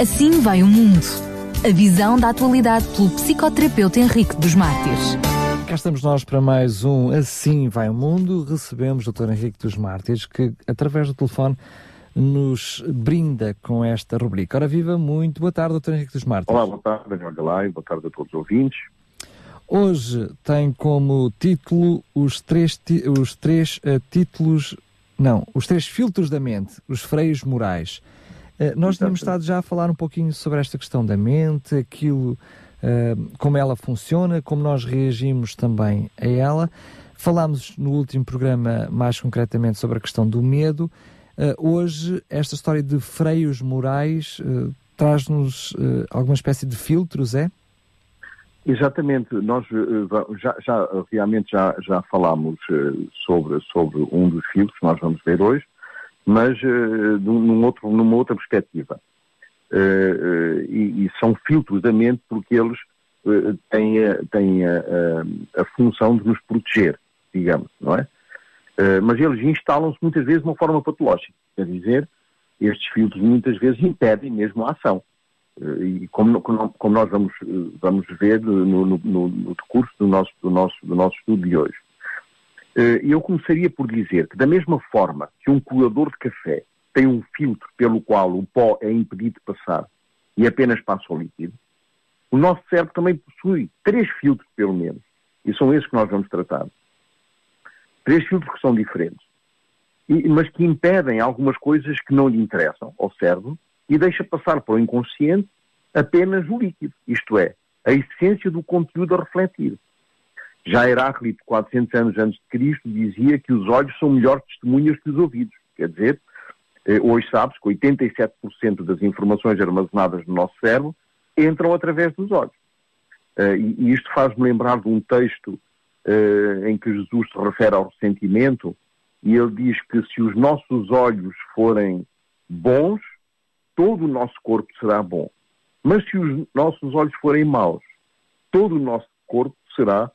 Assim vai o mundo. A visão da atualidade pelo psicoterapeuta Henrique dos Mártires. Cá estamos nós para mais um Assim vai o mundo. Recebemos o Dr. Henrique dos Mártires, que através do telefone nos brinda com esta rubrica. Ora viva, muito boa tarde, Dr. Henrique dos Mártires. Olá, boa tarde, Daniel Galay, boa tarde a todos os ouvintes. Hoje tem como título os três, os três uh, títulos, não, os três filtros da mente, os freios morais. Uh, nós tínhamos estado já a falar um pouquinho sobre esta questão da mente, aquilo, uh, como ela funciona, como nós reagimos também a ela. Falámos no último programa mais concretamente sobre a questão do medo. hoje, esta história de freios morais traz-nos alguma espécie de filtros, é? Exatamente, nós eh, já, já realmente já, já falámos eh, sobre, sobre um dos filtros que nós vamos ver hoje, mas uh, num outro, numa outra perspectiva. Uh, uh, e, e, são filtros da mente porque eles têm, têm a, a, a, função de nos proteger, digamos, não é? mas eles instalam-se muitas vezes de uma forma patológica, quer dizer, estes filtros muitas vezes impedem mesmo a ação. E como, como, nós vamos, vamos ver no, no, no, no decurso do nosso, do, nosso, do nosso estudo de hoje. Eh, eu começaria por dizer que, da mesma forma que um coador de café tem um filtro pelo qual o pó é impedido de passar e apenas passa o líquido, o nosso cérebro também possui três filtros, pelo menos, e são esses que nós vamos tratar. Três filtros que são diferentes, mas que impedem algumas coisas que não lhe interessam ao cérebro e deixa passar para o inconsciente apenas o líquido, isto é, a essência do conteúdo a refletir. Já Heráclito, 400 anos antes de Cristo, dizia que os olhos são melhores testemunhas que os ouvidos. Quer dizer, eh, hoje sabes que 87% das informações armazenadas no nosso cérebro entram através dos olhos. Eh, e isto faz-me lembrar de um texto eh, em que Jesus se refere ao ressentimento e ele diz que se os nossos olhos forem bons, todo o nosso corpo será bom. Mas se os nossos olhos forem maus, todo o nosso corpo será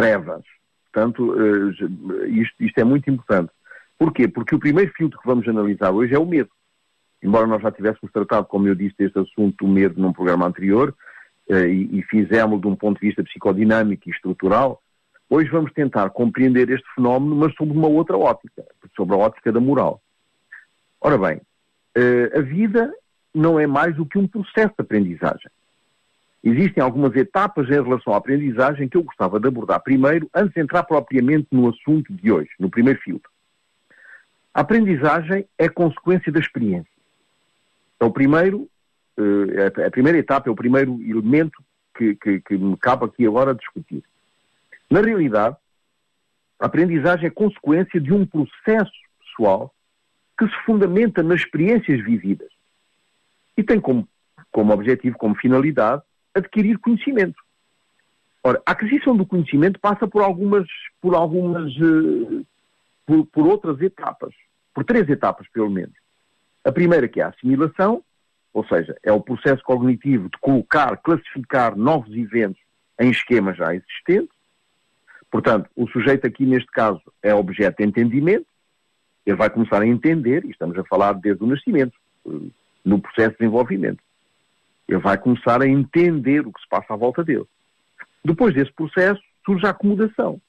trevas. Portanto, eh, isto, isto é muito importante. Porquê? Porque o primeiro filtro que vamos analisar hoje é o medo. Embora nós já tivéssemos tratado, como eu disse, deste assunto do medo num programa anterior, eh, e, e fizemos de um ponto de vista psicodinâmico e estrutural, hoje vamos tentar compreender este fenómeno, mas sob uma outra ótica, sobre a ótica da moral. Ora bem, Uh, a vida não é mais do que um processo de aprendizagem. Existem algumas etapas em relação à aprendizagem que eu gostava de abordar primeiro, antes de entrar propriamente no assunto de hoje, no primeiro filtro. A aprendizagem é consequência da experiência. É o primeiro, uh, a primeira etapa, é o primeiro elemento que, que, que me cabe aqui agora discutir. Na realidade, a aprendizagem é consequência de um processo pessoal que se fundamenta nas experiências vividas e tem como, como objetivo, como finalidade, adquirir conhecimento. Ora, a aquisição do conhecimento passa por algumas, por algumas, uh, por, por outras etapas, por três etapas pelo menos. A primeira que é a assimilação, ou seja, é o processo cognitivo de colocar, classificar novos eventos em esquemas já existentes. Portanto, o sujeito aqui neste caso é objeto de entendimento, ele vai começar a entender, e estamos a falar desde o nascimento, no processo de desenvolvimento. Ele vai começar a entender o que se passa à volta dele. Depois desse processo surge a acomodação.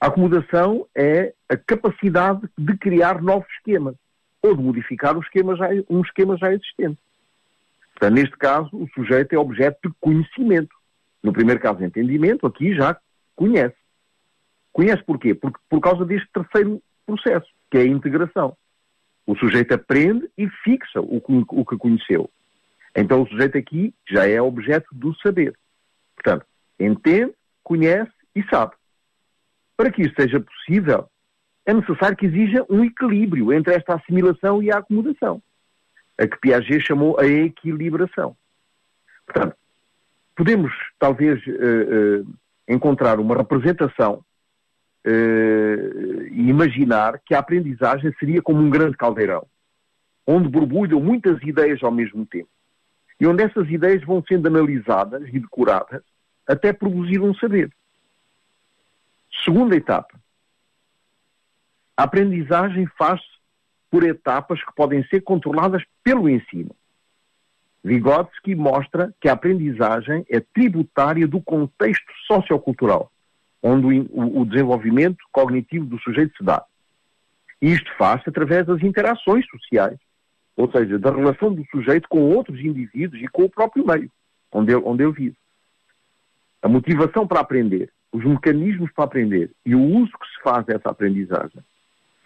A acomodação é a capacidade de criar novos esquemas ou de modificar um esquema já, um esquema já existente. Portanto, neste caso, o sujeito é objeto de conhecimento. No primeiro caso, entendimento, aqui já conhece. Conhece porquê? Porque, por causa deste terceiro processo que é a integração. O sujeito aprende e fixa o, o que conheceu. Então o sujeito aqui já é objeto do saber. Portanto, entende, conhece e sabe. Para que isso seja possível, é necessário que exija um equilíbrio entre esta assimilação e a acomodação, a que Piaget chamou a equilibração. Portanto, podemos talvez uh, uh, encontrar uma representação uh, imaginar que a aprendizagem seria como um grande caldeirão, onde borbulham muitas ideias ao mesmo tempo. E onde essas ideias vão sendo analisadas e decoradas até produzir um saber. Segunda etapa. A aprendizagem faz-se por etapas que podem ser controladas pelo ensino. Vygotsky mostra que a aprendizagem é tributária do contexto sociocultural, onde o, desenvolvimento cognitivo do sujeito se dá. E isto faz-se através das interações sociais, ou seja, da relação do sujeito com outros indivíduos e com o próprio meio onde ele, onde ele vive. A motivação para aprender, os mecanismos para aprender e o uso que se faz dessa aprendizagem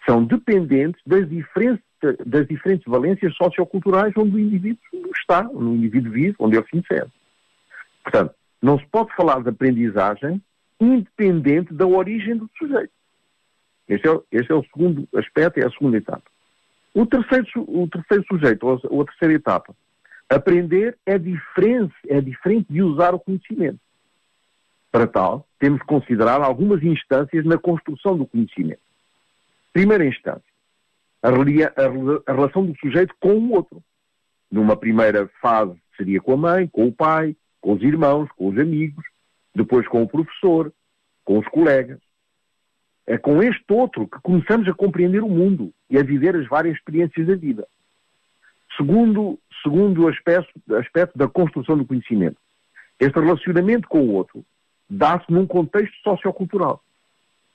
são dependentes das diferentes, das diferentes valências socioculturais onde o indivíduo está, onde o indivíduo vive, onde ele se insere. Portanto, não se pode falar de aprendizagem independente da origem do sujeito. Este é, este é o segundo aspecto, é a segunda etapa. O terceiro, o terceiro sujeito, ou a, terceira etapa, aprender é diferente, é diferente de usar o conhecimento. Para tal, temos que considerar algumas instâncias na construção do conhecimento. Primeira instância, a, a, a relação do sujeito com o outro. Numa primeira fase seria com a mãe, com o pai, com os irmãos, com os amigos, depois com o professor, com os colegas. É com este outro que começamos a compreender o mundo e a viver as várias experiências da vida. Segundo, segundo aspecto, aspecto da construção do conhecimento, este relacionamento com o outro dá-se num contexto sociocultural.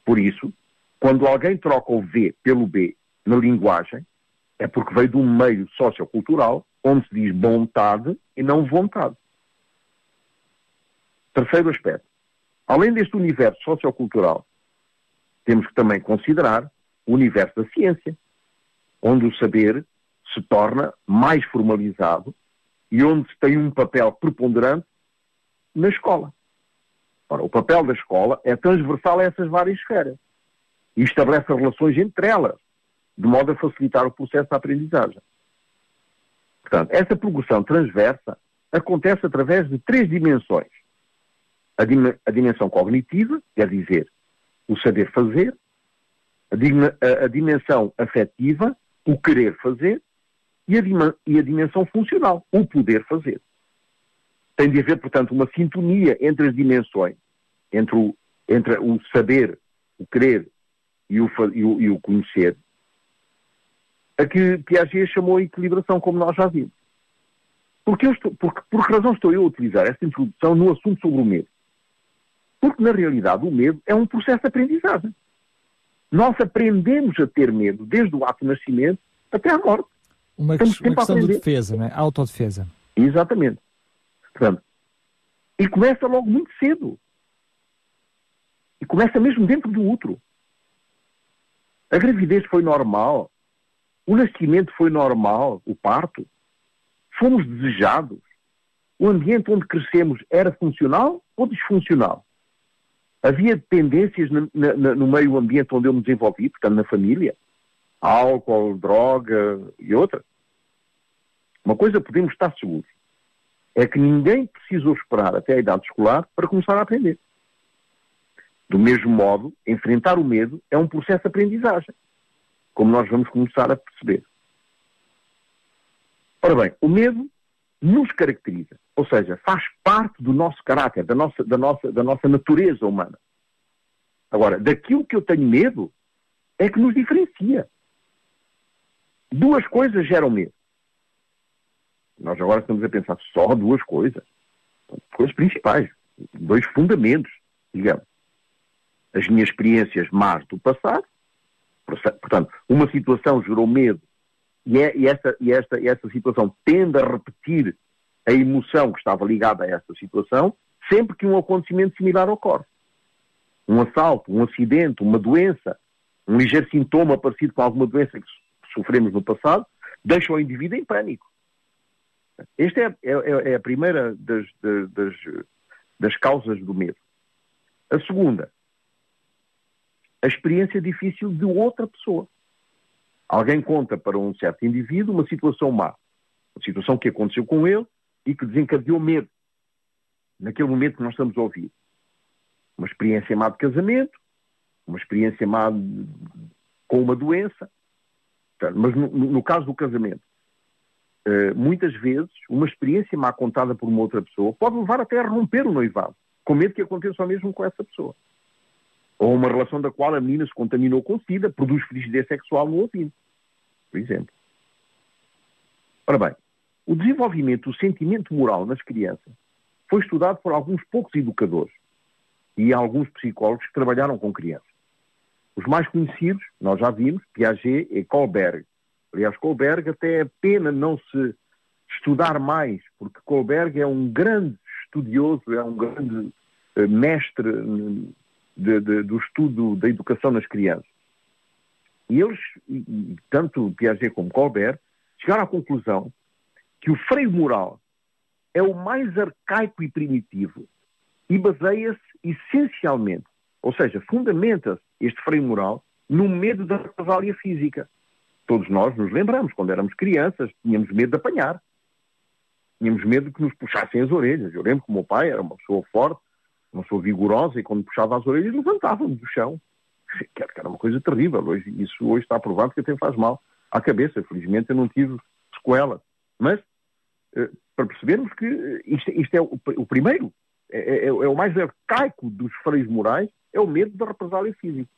Por isso, quando alguém troca o V pelo B na linguagem, é porque veio de um meio sociocultural onde se diz vontade e não vontade. Terceiro aspecto. Além deste universo sociocultural, temos que também considerar o universo da ciência, onde o saber se torna mais formalizado e onde tem um papel preponderante na escola. Ora, o papel da escola é transversal a essas várias esferas e estabelece relações entre elas, de modo a facilitar o processo de aprendizagem. Portanto, essa progressão transversa acontece através de três dimensões. A, dim a dimensão cognitiva, quer dizer, o saber fazer, a, a dimensão afetiva, o querer fazer, e a, e a dimensão funcional, o poder fazer. Tem de haver, portanto, uma sintonia entre as dimensões, entre o, entre o saber, o querer e o, e o, e o conhecer, a que Piaget chamou a equilibração, como nós já vimos. Porque, estou, porque, por que razão estou eu a utilizar esta introdução no assunto sobre o medo? Porque, na realidade, o medo é um processo de aprendizagem. Nós aprendemos a ter medo desde o ato de nascimento até à morte. Uma, uma questão de defesa, não é? Autodefesa. Exatamente. Portanto, e começa logo muito cedo. E começa mesmo dentro do útero. A gravidez foi normal. O nascimento foi normal. O parto. Fomos desejados. O ambiente onde crescemos era funcional ou disfuncional? Havia tendências no, no, no meio ambiente onde eu me desenvolvi, portanto, na família? Álcool, droga e outra? Uma coisa podemos estar seguros. É que ninguém precisou esperar até a idade escolar para começar a aprender. Do mesmo modo, enfrentar o medo é um processo de aprendizagem, como nós vamos começar a perceber. Ora bem, o medo nos caracteriza, ou seja, faz parte do nosso caráter, da nossa, da nossa, da nossa natureza humana. Agora, daquilo que eu tenho medo é que nos diferencia. Duas coisas geram medo. Nós agora estamos a pensar só duas coisas. Coisas principais, dois fundamentos, digamos as minhas experiências más do passado, portanto, uma situação gerou medo e, é, e, esta, e, esta, e esta situação tende a repetir a emoção que estava ligada a esta situação sempre que um acontecimento similar ocorre. Um assalto, um acidente, uma doença, um ligeiro sintoma parecido com alguma doença que sofremos no passado, deixa o indivíduo em pânico. Esta é, é, é a primeira das, das, das causas do medo. A segunda a experiência difícil de outra pessoa. Alguém conta para um certo indivíduo uma situação má, uma situação que aconteceu com ele e que desencadeou medo, naquele momento que nós estamos a ouvir. Uma experiência má de casamento, uma experiência má de, com uma doença. Mas no, no caso do casamento, uh, muitas vezes uma experiência má contada por uma outra pessoa pode levar até a romper o noivado, com medo que aconteça o mesmo com essa pessoa. Ou uma relação da qual a menina se contaminou com sida, produz frigidez sexual no ouvinte, por exemplo. Ora bem, O desenvolvimento do sentimento moral nas crianças foi estudado por alguns poucos educadores e alguns psicólogos que trabalharam com crianças. Os mais conhecidos, nós já vimos, Piaget e Kohlberg. Aliás, Kohlberg até é pena não se estudar mais, porque Kohlberg é um grande estudioso, é um grande uh, mestre de, de, do estudo da educação nas crianças. E eles, tanto Piaget como Colbert, chegaram à conclusão que o freio moral é o mais arcaico e primitivo e baseia-se essencialmente, ou seja, fundamenta-se este freio moral no medo da represália física. Todos nós nos lembramos, quando éramos crianças, tínhamos medo de apanhar. Tínhamos medo que nos puxassem as orelhas. Eu lembro que o meu pai era uma pessoa forte, uma pessoa vigorosa, e quando puxava as orelhas levantava-me do chão. Que era uma coisa terrível. Hoje, isso hoje está provado que até faz mal à cabeça. Felizmente eu não tive sequela. Mas, para percebermos que eh, isto, isto é o, o primeiro, é, é, é, é, o mais arcaico dos freios morais, é o medo da represália física.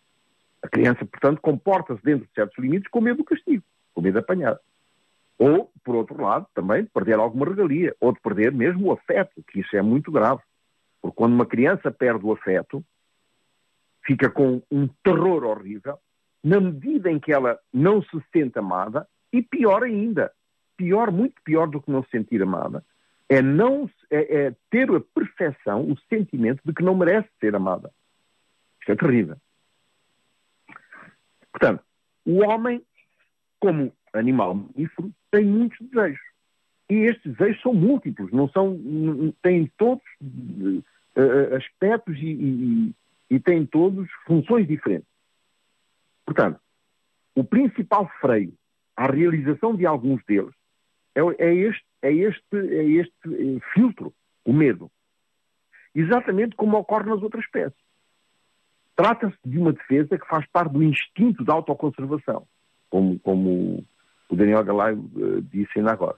A criança, portanto, comporta-se dentro de certos limites com medo do castigo, com medo de apanhar. Ou, por outro lado, também de perder alguma regalia, ou de perder mesmo o afeto, que isso é muito grave. Porque quando uma criança perde o afeto, fica com um terror horrível, na medida em que ela não se sente amada, e pior ainda, pior, muito pior do que não se sentir amada, é, não, é, é ter a percepção, o sentimento de que não merece ser amada. Isto é terrível. Portanto, o homem, como animal mamífero, tem muitos desejos. E estes desejos são múltiplos, não são, têm todos uh, aspectos e, e, e têm todos funções diferentes. Portanto, o principal freio à realização de alguns deles é, é, este, é, este, é este eh, filtro, o medo. Exatamente como ocorre nas outras espécies. Trata-se de uma defesa que faz parte do instinto da autoconservação, como, como o Daniel Galaio uh, disse ainda agora.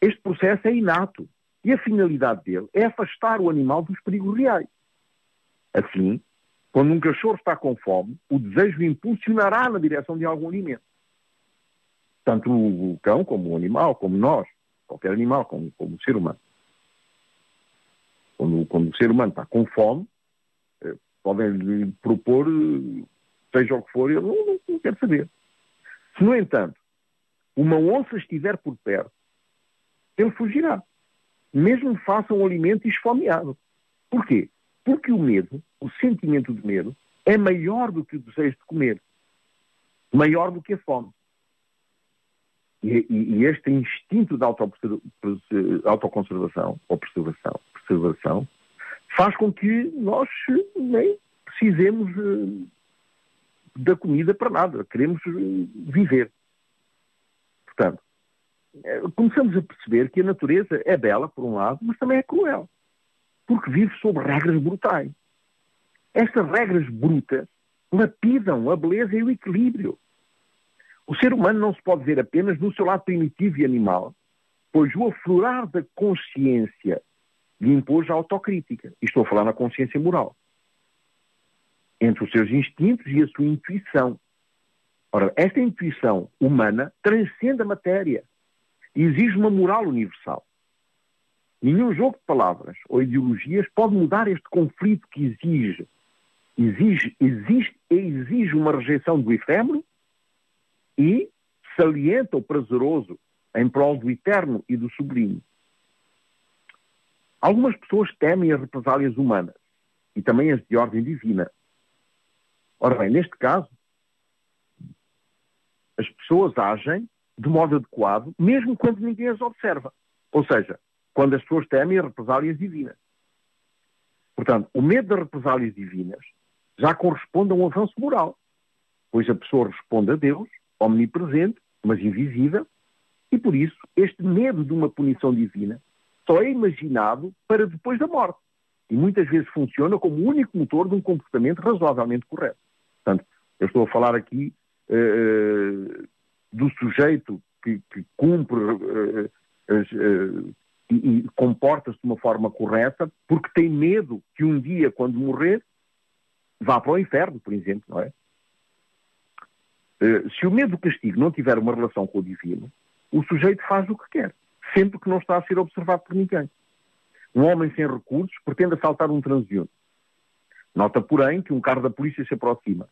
Este processo é inato e a finalidade dele é afastar o animal dos perigos reais. Assim, quando um cachorro está com fome, o desejo impulsionará na direção de algum alimento. Tanto o cão, como o animal, como nós, qualquer animal, como, como o ser humano. Quando, quando, o ser humano está com fome, eh, podem lhe propor, seja o que for, ele não, não, não quer saber. Se, no entanto, uma onça estiver por perto, ele fugirá. Mesmo faça um alimento esfomeado. Porquê? Porque o medo, o sentimento de medo, é maior do que o desejo de comer. Maior do que a fome. E, e, este instinto de autoconservação, ou preservação, preservação, faz com que nós nem precisemos uh, da comida para nada. Queremos uh, viver. Portanto, eh, começamos a perceber que a natureza é bela, por um lado, mas também é cruel. Porque vive sob regras brutais. Estas regras brutas lapidam a beleza e o equilíbrio. O ser humano não se pode ver apenas no seu lado primitivo e animal, pois o aflorar da consciência lhe impôs a autocrítica. E estou a falar na consciência moral. Entre os seus instintos e a sua intuição. Ora, esta intuição humana transcende a matéria e exige uma moral universal. Nenhum jogo de palavras ou ideologias pode mudar este conflito que exige, exige, existe e exige uma rejeição do efêmero e salienta o prazeroso em prol do eterno e do sublime. Algumas pessoas temem as represálias humanas e também as de ordem divina. Ora bem, neste caso, as pessoas agem de modo adequado, mesmo quando ninguém as observa. Ou seja, quando as pessoas temem as represálias divinas. Portanto, o medo das represálias divinas já corresponde a um avanço moral, pois a pessoa responde a Deus, omnipresente, mas invisível, e por isso este medo de uma punição divina só é imaginado para depois da morte. E muitas vezes funciona como o único motor de um comportamento razoavelmente correto. Portanto, eu estou a falar aqui uh, do sujeito que, que cumpre uh, uh, e, e comporta-se de uma forma correta porque tem medo que um dia, quando morrer, vá para o inferno, por exemplo, não é? Uh, se o medo do castigo não tiver uma relação com o divino, o sujeito faz o que quer. sempre que não está a ser observado por ninguém. Um homem sem recursos pretende assaltar um transeunte. Nota, porém, que um carro da polícia se aproxima.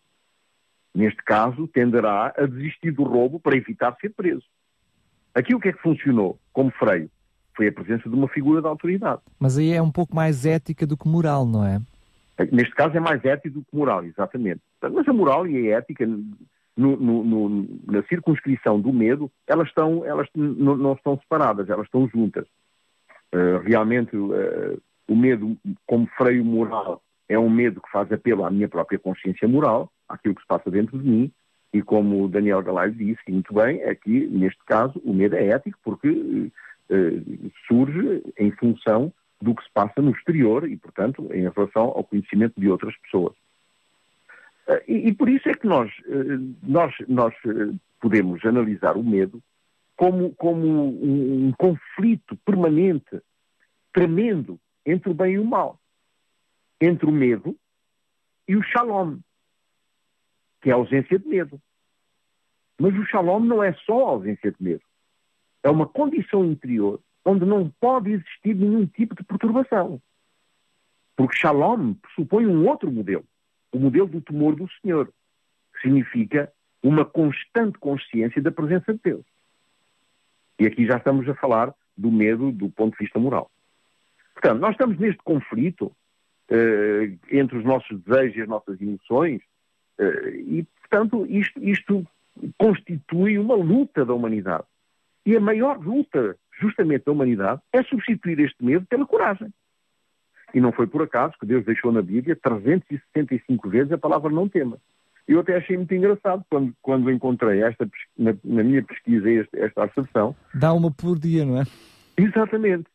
Neste caso, tenderá a desistir do roubo para evitar ser preso. Aqui o que é que funcionou como freio? Foi a presença de uma figura de autoridade. Mas aí é um pouco mais ética do que moral, não é? Neste caso é mais ético do que moral, exatamente. Mas a moral e a ética, no, no, no, na circunscrição do medo, elas, estão, elas não estão separadas, elas estão juntas. Uh, realmente, uh, o medo como freio moral é um medo que faz apelo à minha própria consciência moral, àquilo que se passa dentro de mim, e como o Daniel Galay disse muito bem, é que, neste caso, o medo é ético porque uh, surge em função do que se passa no exterior e, portanto, em relação ao conhecimento de outras pessoas. Uh, e, e, por isso é que nós, uh, nós, nós podemos analisar o medo como, como um, um conflito permanente, tremendo, entre o bem e o mal. Entre o medo e o shalom, que é a ausência de medo. Mas o shalom não é só a ausência de medo. É uma condição interior onde não pode existir nenhum tipo de perturbação. Porque shalom pressupõe um outro modelo, o modelo do temor do Senhor, significa uma constante consciência da presença de Deus. E aqui já estamos a falar do medo do ponto de vista moral. Portanto, nós estamos neste conflito uh, entre os nossos desejos e as nossas emoções, uh, e, portanto, isto, isto constitui uma luta da humanidade. E a maior luta, justamente, da humanidade é substituir este medo pela coragem. E não foi por acaso que Deus deixou na Bíblia 365 vezes a palavra não tema. Eu até achei muito engraçado quando, quando encontrei esta, na, na minha pesquisa esta, esta asserção. Dá uma por dia, não é? Exatamente.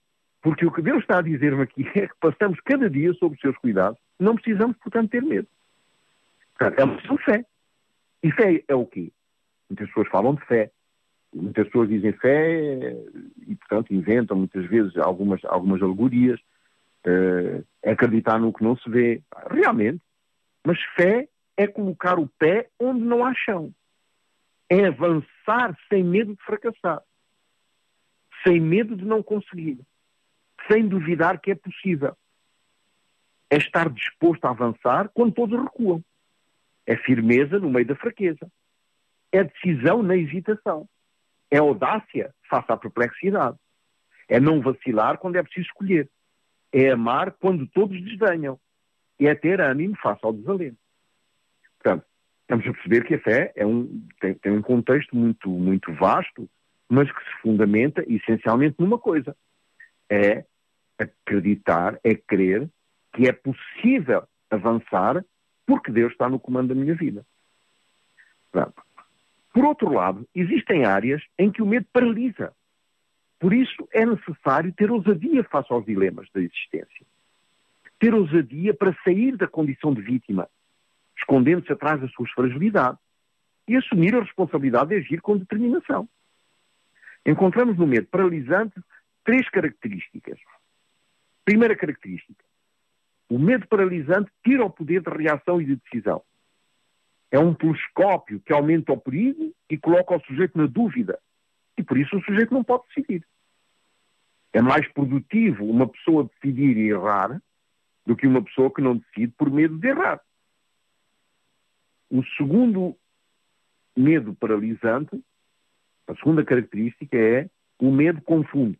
Porque o que Deus está a dizer-me aqui é que passamos cada dia sob os seus cuidados, não precisamos, portanto, ter medo. Portanto, é uma questão de fé. E fé é o quê? Muitas pessoas falam de fé. Muitas pessoas dizem fé e, portanto, inventam muitas vezes algumas, algumas alegorias. Uh, acreditar no que não se vê. Realmente. Mas fé é colocar o pé onde não há chão. É avançar sem medo de fracassar. Sem medo de não conseguir. Sem duvidar que é possível. É estar disposto a avançar quando todos recuam. É firmeza no meio da fraqueza é decisão na hesitação. É audácia face à perplexidade. É não vacilar quando é preciso escolher. É amar quando todos desdenham. É ter ânimo face ao desalento. Portanto, estamos a perceber que a fé é um, tem, tem um contexto muito, muito vasto, mas que se fundamenta essencialmente numa coisa. É acreditar, é crer que é possível avançar porque Deus está no comando da minha vida. Pronto. Por outro lado, existem áreas em que o medo paralisa. Por isso é necessário ter ousadia face aos dilemas da existência. Ter ousadia para sair da condição de vítima, escondendo-se atrás das suas fragilidades e assumir a responsabilidade de agir com determinação. Encontramos no medo paralisante três características. Primeira característica: o medo paralisante tira o poder de reação e de decisão. É um telescópio que aumenta o perigo e coloca o sujeito na dúvida. E por isso o sujeito não pode decidir. É mais produtivo uma pessoa decidir e errar do que uma pessoa que não decide por medo de errar. O segundo medo paralisante, a segunda característica é o medo confunde.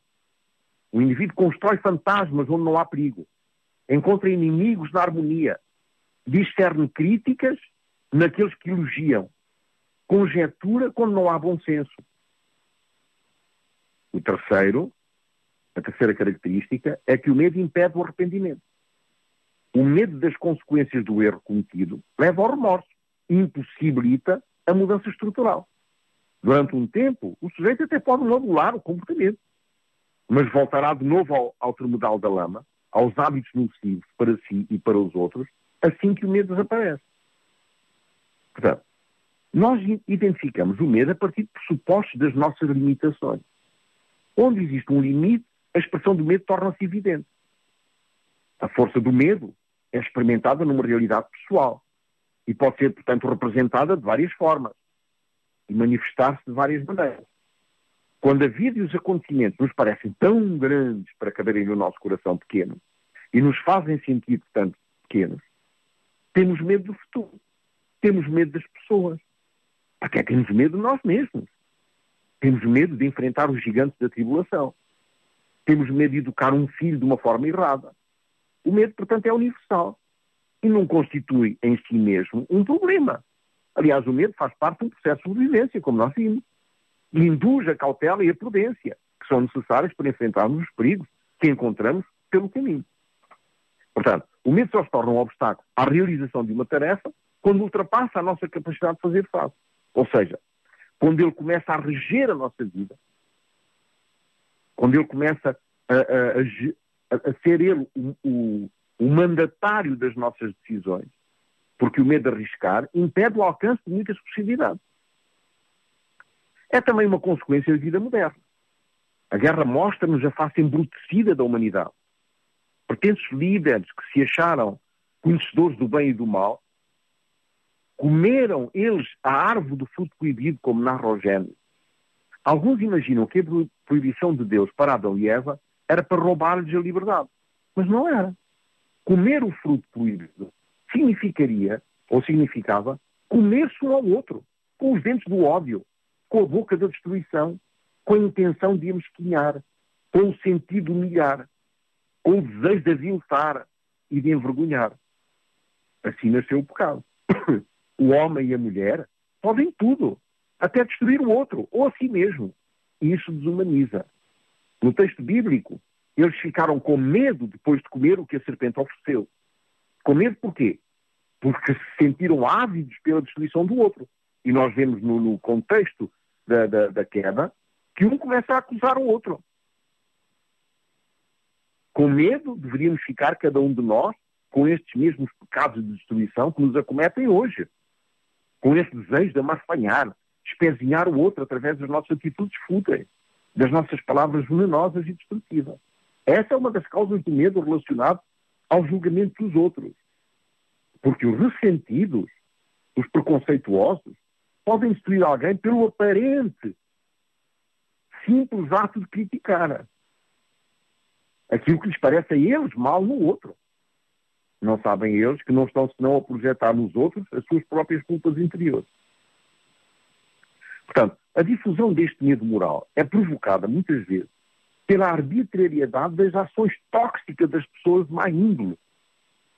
O indivíduo constrói fantasmas onde não há perigo. Encontra inimigos na harmonia. Discerne críticas naqueles que elogiam. Conjetura quando não há bom senso. O terceiro, a terceira característica, é que o medo impede o arrependimento. O medo das consequências do erro cometido leva ao remorso e impossibilita a mudança estrutural. Durante um tempo, o sujeito até pode modular o comportamento, mas voltará de novo ao, ao termodal da lama, aos hábitos nocivos para si e para os outros, assim que o medo desaparece. Portanto, nós identificamos o medo a partir de pressupostos das nossas limitações. Onde existe um limite, a expressão do medo torna-se evidente. A força do medo é experimentada numa realidade pessoal e pode ser, portanto, representada de várias formas e manifestar-se de várias maneiras. quando a vida e os acontecimentos nos parecem tão grandes para caberem no nosso coração pequeno e nos fazem sentir tanto pequenos, temos medo do futuro. Temos medo das pessoas. Até temos medo de nós mesmos. Temos medo de enfrentar os gigantes da tribulação. Temos medo de educar um filho de uma forma errada. O medo, portanto, é universal e não constitui em si mesmo um problema. Aliás, o medo faz parte de um processo de sobrevivência, como nós vimos. E induz a cautela e a prudência, que são necessárias para enfrentarmos os perigos que encontramos pelo caminho. Portanto, o medo só se torna um obstáculo à realização de uma tarefa quando ultrapassa a nossa capacidade de fazer face. Ou seja, quando ele começa a reger a nossa vida, quando ele começa a, a, a, a ser ele o, o, o, mandatário das nossas decisões, porque o medo de arriscar impede o alcance de muitas possibilidades. É também uma consequência da vida moderna. A guerra mostra-nos a face embrutecida da humanidade. Pertences líderes que se acharam conhecedores do bem e do mal Comeram eles a árvore do fruto proibido, como narra o. Alguns imaginam que a proibição de Deus para Adão e Eva era para roubar-lhes a liberdade. Mas não era. Comer o fruto proibido significaria, ou significava, comer-se um ao outro, com os dentes do ódio, com a boca da destruição, com a intenção de amesquinhar, com o sentido de humilhar, com o desejo de aviltar e de envergonhar. Assim nasceu o pecado. o homem e a mulher podem tudo, até destruir o outro, ou a si mesmo. E isso desumaniza. No texto bíblico, eles ficaram com medo depois de comer o que a serpente ofereceu. Com medo porquê? Porque se sentiram ávidos pela destruição do outro. E nós vemos no, no contexto da, da, da queda que um começa a acusar o outro. Com medo deveríamos ficar cada um de nós com estes mesmos pecados de destruição que nos acometem hoje com esse desejo de amarfanhar, espezinhar o outro através das nossas atitudes fúteis, das nossas palavras venenosas e destrutivas. Essa é uma das causas do medo relacionado ao julgamento dos outros. Porque os ressentidos, os preconceituosos, podem destruir alguém pelo aparente simples ato de criticar aquilo que lhes parece a eles mal no outro. Não sabem eles que não estão senão a projetar nos outros as suas próprias culpas interiores. Portanto, a difusão deste medo moral é provocada muitas vezes pela arbitrariedade das ações tóxicas das pessoas de má índole,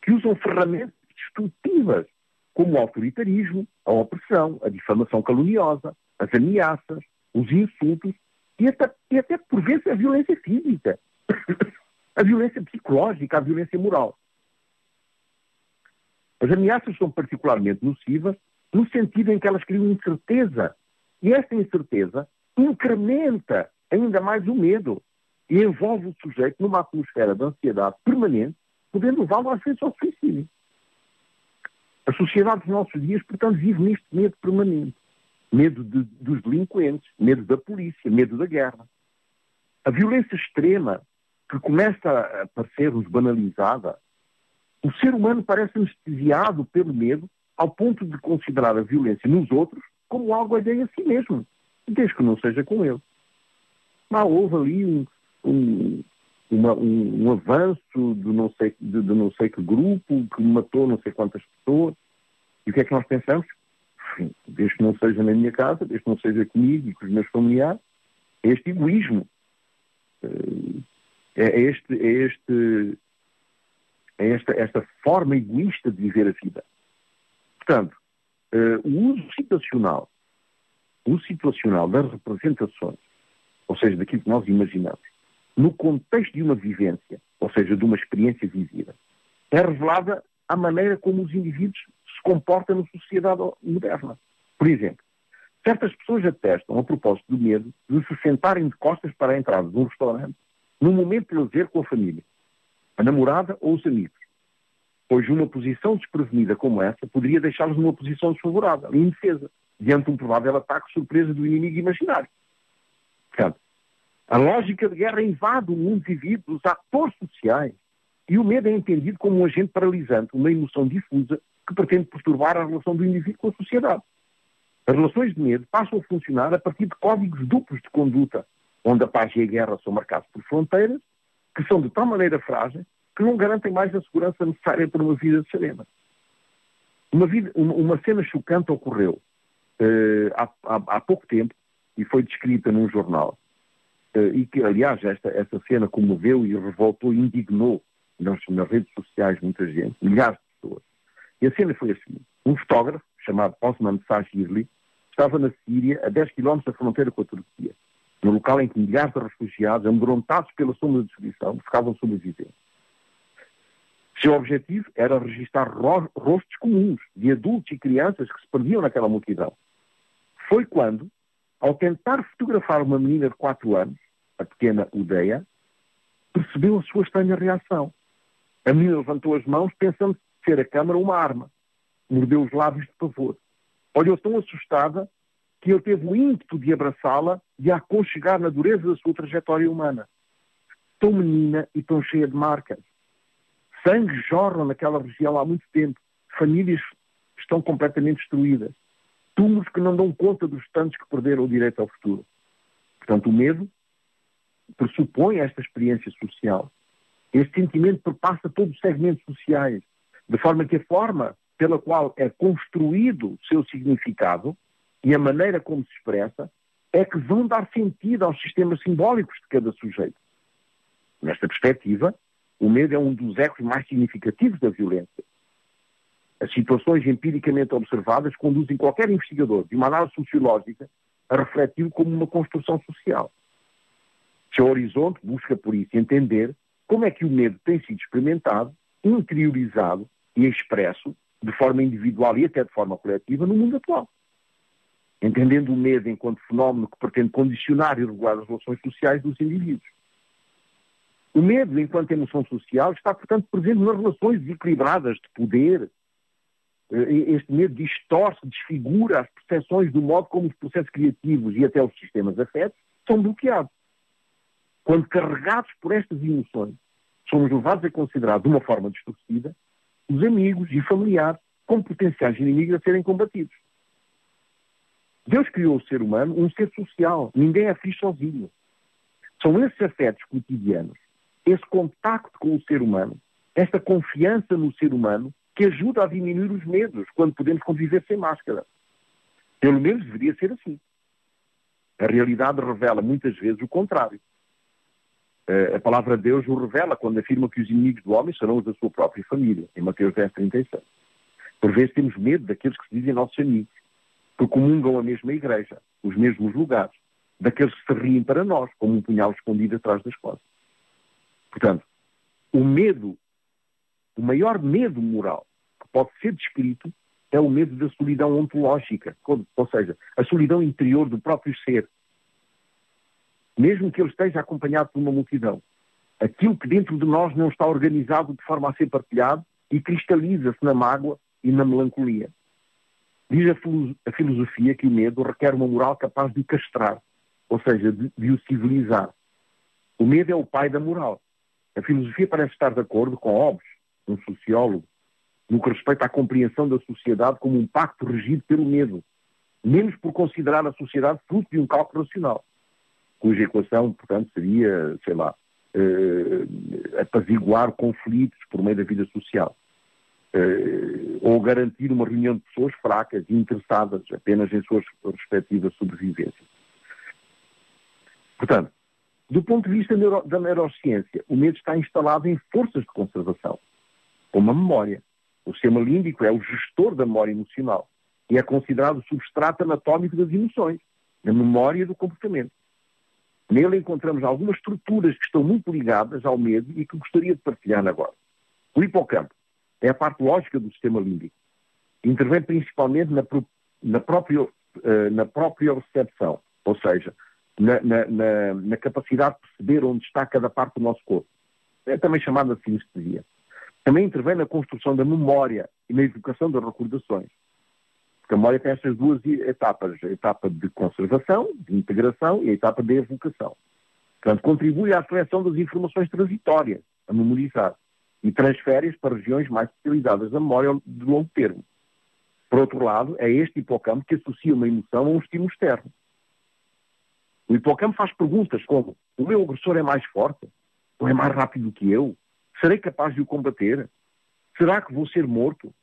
que usam ferramentas destrutivas, como o autoritarismo, a opressão, a difamação caluniosa, as ameaças, os insultos e até, e até por vezes, a violência física, a violência psicológica, a violência moral. As ameaças são particularmente nocivas no sentido em que elas criam incerteza. E esta incerteza incrementa ainda mais o medo e envolve o sujeito numa atmosfera de ansiedade permanente, podendo levá-lo às vezes ao suicídio. A sociedade dos nossos dias, portanto, vive neste medo permanente. Medo de, dos delinquentes, medo da polícia, medo da guerra. A violência extrema, que começa a parecer-nos banalizada, o ser humano parece anestesiado pelo medo ao ponto de considerar a violência nos outros como algo alheio a si mesmo, desde que não seja com ele. Mas houve ali um, um, uma, um, um avanço de não, sei, de, de não sei que grupo que matou não sei quantas pessoas. E o que é que nós pensamos? Enfim, desde que não seja na minha casa, desde que não seja comigo e com os meus familiares, este egoísmo. Eh, é, é este, é este é esta, esta forma egoísta de viver a vida. Portanto, uh, o uso situacional, o uso situacional das representações, ou seja, daquilo que nós imaginamos, no contexto de uma vivência, ou seja, de uma experiência vivida, é revelada a maneira como os indivíduos se comportam na sociedade moderna. Por exemplo, certas pessoas atestam, a propósito do medo, de se sentarem de costas para a entrada de um restaurante num momento de lazer com a família a namorada ou os amigos. Pois uma posição desprevenida como essa poderia deixá-los numa posição desfavorável, indefesa, diante de um provável ataque surpresa do inimigo imaginário. Portanto, a lógica de guerra invade o mundo vivido dos atores sociais e o medo é entendido como um agente paralisante, uma emoção difusa que pretende perturbar a relação do indivíduo com a sociedade. As relações de medo passam a funcionar a partir de códigos duplos de conduta, onde a paz e a guerra são marcados por fronteiras, que são de tal maneira frágeis que não garantem mais a segurança necessária para uma vida serena. Uma, vida, uma, cena chocante ocorreu uh, há, há, há, pouco tempo e foi descrita num jornal, uh, e que, aliás, esta, esta cena comoveu e revoltou indignou nas, nas redes sociais muita gente, milhares de pessoas. E a cena foi assim. Um fotógrafo, chamado Osman Sajirli, estava na Síria, a 10 km da fronteira com a Turquia, no local em que milhares de refugiados, amedrontados pela sombra de destruição, ficavam sobrevivendo. Seu objetivo era registrar rostos comuns de adultos e crianças que se perdiam naquela multidão. Foi quando, ao tentar fotografar uma menina de 4 anos, a pequena Udeia, percebeu a sua estranha reação. A menina levantou as mãos pensando ser a câmara uma arma. Mordeu os lábios de pavor. Olhou tão assustada que ele teve o ímpeto de abraçá-la e a aconchegar na dureza da sua trajetória humana. Tão menina e tão cheia de marcas. Sangue jorra naquela região há muito tempo. Famílias estão completamente destruídas. Túmulos que não dão conta dos tantos que perderam o direito ao futuro. Portanto, o medo pressupõe esta experiência social. Este sentimento perpassa todos os segmentos sociais, de forma que a forma pela qual é construído o seu significado e a maneira como se expressa é que vão dar sentido aos sistemas simbólicos de cada sujeito. Nesta perspectiva, o medo é um dos ecos mais significativos da violência. As situações empiricamente observadas conduzem qualquer investigador de uma análise sociológica a refletir como uma construção social. Seu horizonte busca, por isso, entender como é que o medo tem sido experimentado, interiorizado e expresso de forma individual e até de forma coletiva no mundo atual. Entendendo o medo enquanto fenómeno que pretende condicionar e regular as relações sociais dos indivíduos. O medo, enquanto emoção social, está, portanto, presente nas relações desequilibradas de poder. Eh, este medo distorce, desfigura as percepções do modo como os processos criativos e até os sistemas afetos são bloqueados. Quando carregados por estas emoções, somos levados a considerar de uma forma distorcida os amigos e familiares como potenciais inimigos a serem combatidos. Deus criou o ser humano um ser social. Ninguém é feliz sozinho. São esses afetos cotidianos esse contacto com o ser humano, esta confiança no ser humano, que ajuda a diminuir os medos quando podemos conviver sem máscara. Pelo menos deveria ser assim. A realidade revela muitas vezes o contrário. A palavra de Deus o revela quando afirma que os inimigos do homem serão os da sua própria família, em Mateus 10, 36. Por vezes temos medo daqueles que se dizem nossos amigos, que comungam a mesma igreja, os mesmos lugares, daqueles que se riem para nós, como um punhal escondido atrás das costas. Portanto, o medo, o maior medo moral que pode ser descrito é o medo da solidão ontológica, ou seja, a solidão interior do próprio ser. Mesmo que ele esteja acompanhado por uma multidão, aquilo que dentro de nós não está organizado de forma a ser partilhado e cristaliza-se na mágoa e na melancolia. Diz a filosofia que o medo requer uma moral capaz de o castrar, ou seja, de, de o civilizar. O medo é o pai da moral. A filosofia parece estar de acordo com Hobbes, um sociólogo, no que respeita à compreensão da sociedade como um pacto regido pelo medo, menos por considerar a sociedade fruto de um cálculo racional, cuja equação, portanto, seria, sei lá, eh, apaziguar conflitos por meio da vida social. Eh, ou garantir uma reunião de pessoas fracas e interessadas apenas em suas respectivas sobrevivências. Portanto, do ponto de vista neuro, da neurociência, o medo está instalado em forças de conservação, como a memória. O sistema límbico é o gestor da memória emocional e é considerado o substrato anatómico das emoções, da memória e do comportamento. Nele encontramos algumas estruturas que estão muito ligadas ao medo e que gostaria de partilhar agora. O hipocampo é a parte lógica do sistema límbico. Intervém principalmente na, na, própria, uh, na própria recepção, ou seja, na, na, na, capacidade de perceber onde está cada parte do nosso corpo. É também chamada sinestesia. Também intervém na construção da memória e na evocação das recordações. Porque a memória tem estas duas etapas, a etapa de conservação, de integração e a etapa de evocação. Portanto, contribui à seleção das informações transitórias, a memorizar, e transfere-as para regiões mais especializadas da memória de longo termo. Por outro lado, é este hipocampo que associa uma emoção a um estímulo externo. O hipocampo faz perguntas como: o meu agressor é mais forte? Ou é mais rápido que eu? Serei capaz de o combater? Será que vou ser morto?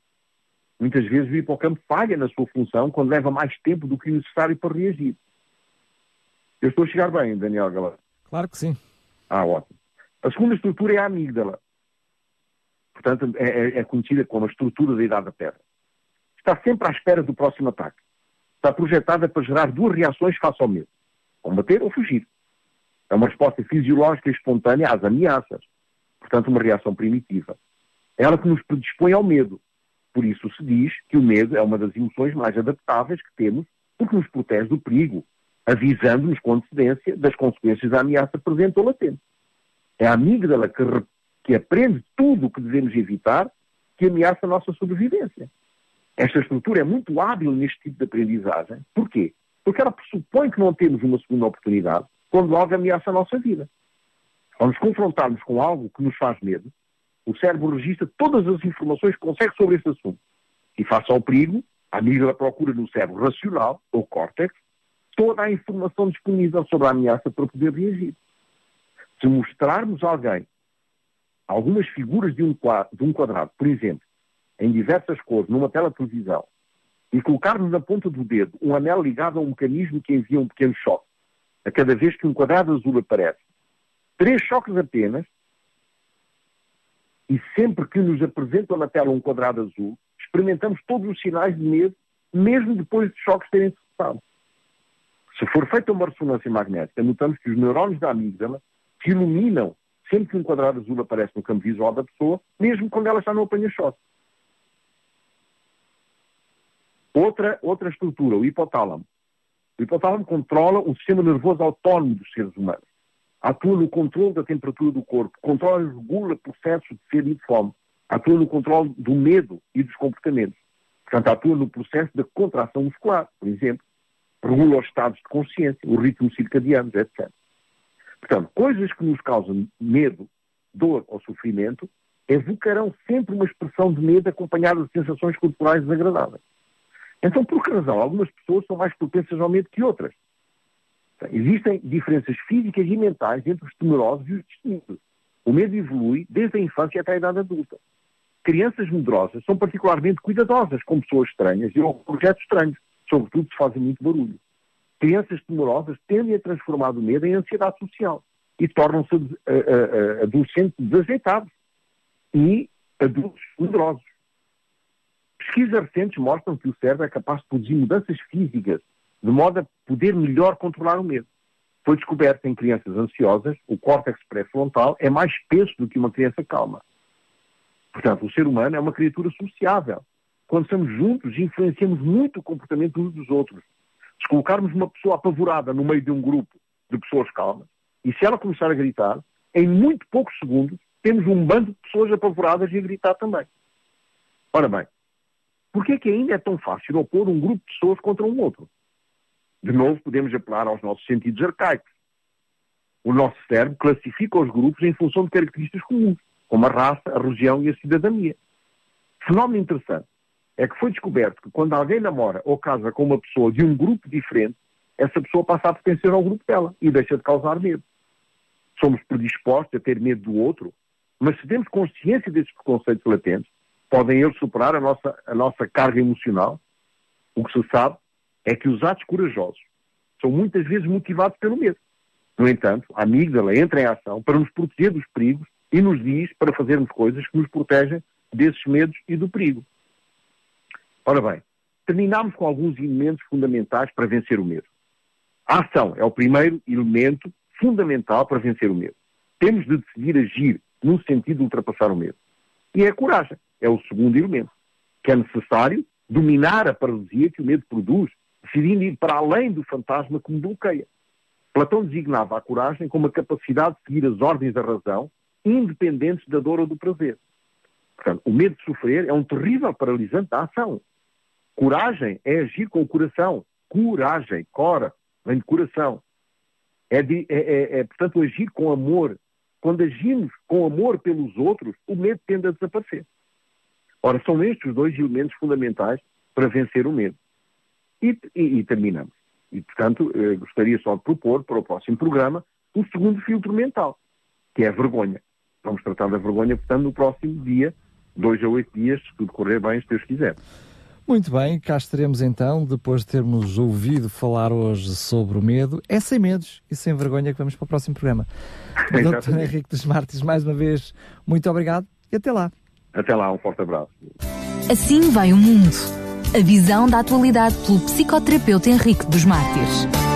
Muitas vezes o hipocampo falha na sua função quando leva mais tempo do que o necessário para reagir. Eu estou a chegar bem, Daniel Galera. Claro que sim. Ah, ótimo. A segunda estrutura é a amígdala. Portanto, é, é, é conhecida como a estrutura da idade da pedra. Está sempre à espera do próximo ataque. Está projetada para gerar duas reações face ao medo. Combater ou fugir. É uma resposta fisiológica e espontânea às ameaças. Portanto, uma reação primitiva. É ela que nos predispõe ao medo. Por isso se diz que o medo é uma das emoções mais adaptáveis que temos porque nos protege do perigo, avisando-nos com antecedência das consequências da ameaça presente ou latente. É a amígdala que, que aprende tudo o que devemos evitar que ameaça a nossa sobrevivência. Esta estrutura é muito hábil neste tipo de aprendizagem. Porquê? Porque ela pressupõe que não temos uma segunda oportunidade quando algo ameaça a nossa vida. Ao nos confrontarmos com algo que nos faz medo, o cérebro registra todas as informações que consegue sobre esse assunto. E face ao perigo, a amígdala procura no cérebro racional, ou córtex, toda a informação disponível sobre a ameaça para poder reagir. Se mostrarmos a alguém algumas figuras de um, quadrado, de um quadrado, por exemplo, em diversas cores, numa tela de televisão, e colocarmos na ponta do dedo um anel ligado a um mecanismo que envia um pequeno choque, a cada vez que um quadrado azul aparece, três choques apenas, e sempre que nos apresentam na tela um quadrado azul, experimentamos todos os sinais de medo, mesmo depois de choques terem cessado. Se for feita uma ressonância magnética, notamos que os neurônios da amígdala se iluminam sempre que um quadrado azul aparece no campo visual da pessoa, mesmo quando ela está no apanha-choque. Outra, outra estrutura, o hipotálamo. O hipotálamo controla o sistema nervoso autónomo dos seres humanos. Atua no controle da temperatura do corpo, controla e regula processos de sede e de fome. Atua no controle do medo e dos comportamentos. Portanto, atua no processo da contração muscular, por exemplo. Regula os estados de consciência, o ritmo circadiano, etc. Portanto, coisas que nos causam medo, dor ou sofrimento evocarão sempre uma expressão de medo acompanhada de sensações corporais desagradáveis. Então, por que razão? Algumas pessoas são mais propensas ao medo que outras. Existem diferenças físicas e mentais entre os temerosos e os destemidos. O medo evolui desde a infância até a idade adulta. Crianças medrosas são particularmente cuidadosas com pessoas estranhas e com projetos estranhos, sobretudo se fazem muito barulho crianças temorosas tendem a transformar o medo em ansiedade social e tornam-se uh, uh, adolescentes desajeitados e adultos medrosos. Pesquisas recentes mostram que o cérebro é capaz de produzir mudanças físicas de modo a poder melhor controlar o medo. Foi descoberto em crianças ansiosas, o córtex pré-frontal é mais espesso do que uma criança calma. Portanto, o ser humano é uma criatura sociável. Quando estamos juntos, influenciamos muito o comportamento uns dos outros se colocarmos uma pessoa apavorada no meio de um grupo de pessoas calmas, e se ela começar a gritar, em muito poucos segundos temos um bando de pessoas apavoradas e a gritar também. Ora bem, por é que ainda é tão fácil opor um grupo de pessoas contra um outro? De novo, podemos apelar aos nossos sentidos arcaicos. O nosso cérebro classifica os grupos em função de características comuns, como a raça, a região e a cidadania. Fenómeno interessante é que foi descoberto que quando alguém namora ou casa com uma pessoa de um grupo diferente, essa pessoa passa a pertencer ao grupo dela e deixa de causar medo. Somos predispostos a ter medo do outro, mas se temos consciência desses preconceitos latentes, podem eles superar a nossa, a nossa carga emocional. O que se sabe é que os atos corajosos são muitas vezes motivados pelo medo. No entanto, a amígdala entra em ação para nos proteger dos perigos e nos diz para fazermos coisas que nos protegem desses medos e do perigo. Ora bem, terminamos com alguns elementos fundamentais para vencer o medo. A ação é o primeiro elemento fundamental para vencer o medo. Temos de decidir agir no sentido de ultrapassar o medo. E é a coragem, é o segundo elemento, que é necessário dominar a paralisia que o medo produz, decidindo ir para além do fantasma que me bloqueia. Platão designava a coragem como a capacidade de seguir as ordens da razão, independentes da dor ou do prazer. Portanto, o medo de sofrer é um terrível paralisante da ação. Coragem é agir com o coração. Coragem, cora, vem de coração. É, de, é, é, é, portanto, agir com amor. Quando agimos com amor pelos outros, o medo tende a desaparecer. Ora, são estes dois elementos fundamentais para vencer o medo. E, e, e terminamos. E, portanto, eh, gostaria só de propor para o próximo programa o segundo filtro mental, que é a vergonha. Vamos tratar da vergonha, portanto, no próximo dia, dois a oito dias, se tudo correr bem, se Deus quiser. Muito bem, cá estaremos então, depois de termos ouvido falar hoje sobre o medo. É sem medos e sem vergonha que vamos para o próximo programa. Dr. Henrique dos Martins, mais uma vez, muito obrigado e até lá. Até lá, um forte abraço. Assim vai o mundo. A visão da atualidade pelo psicoterapeuta Henrique dos Mártires.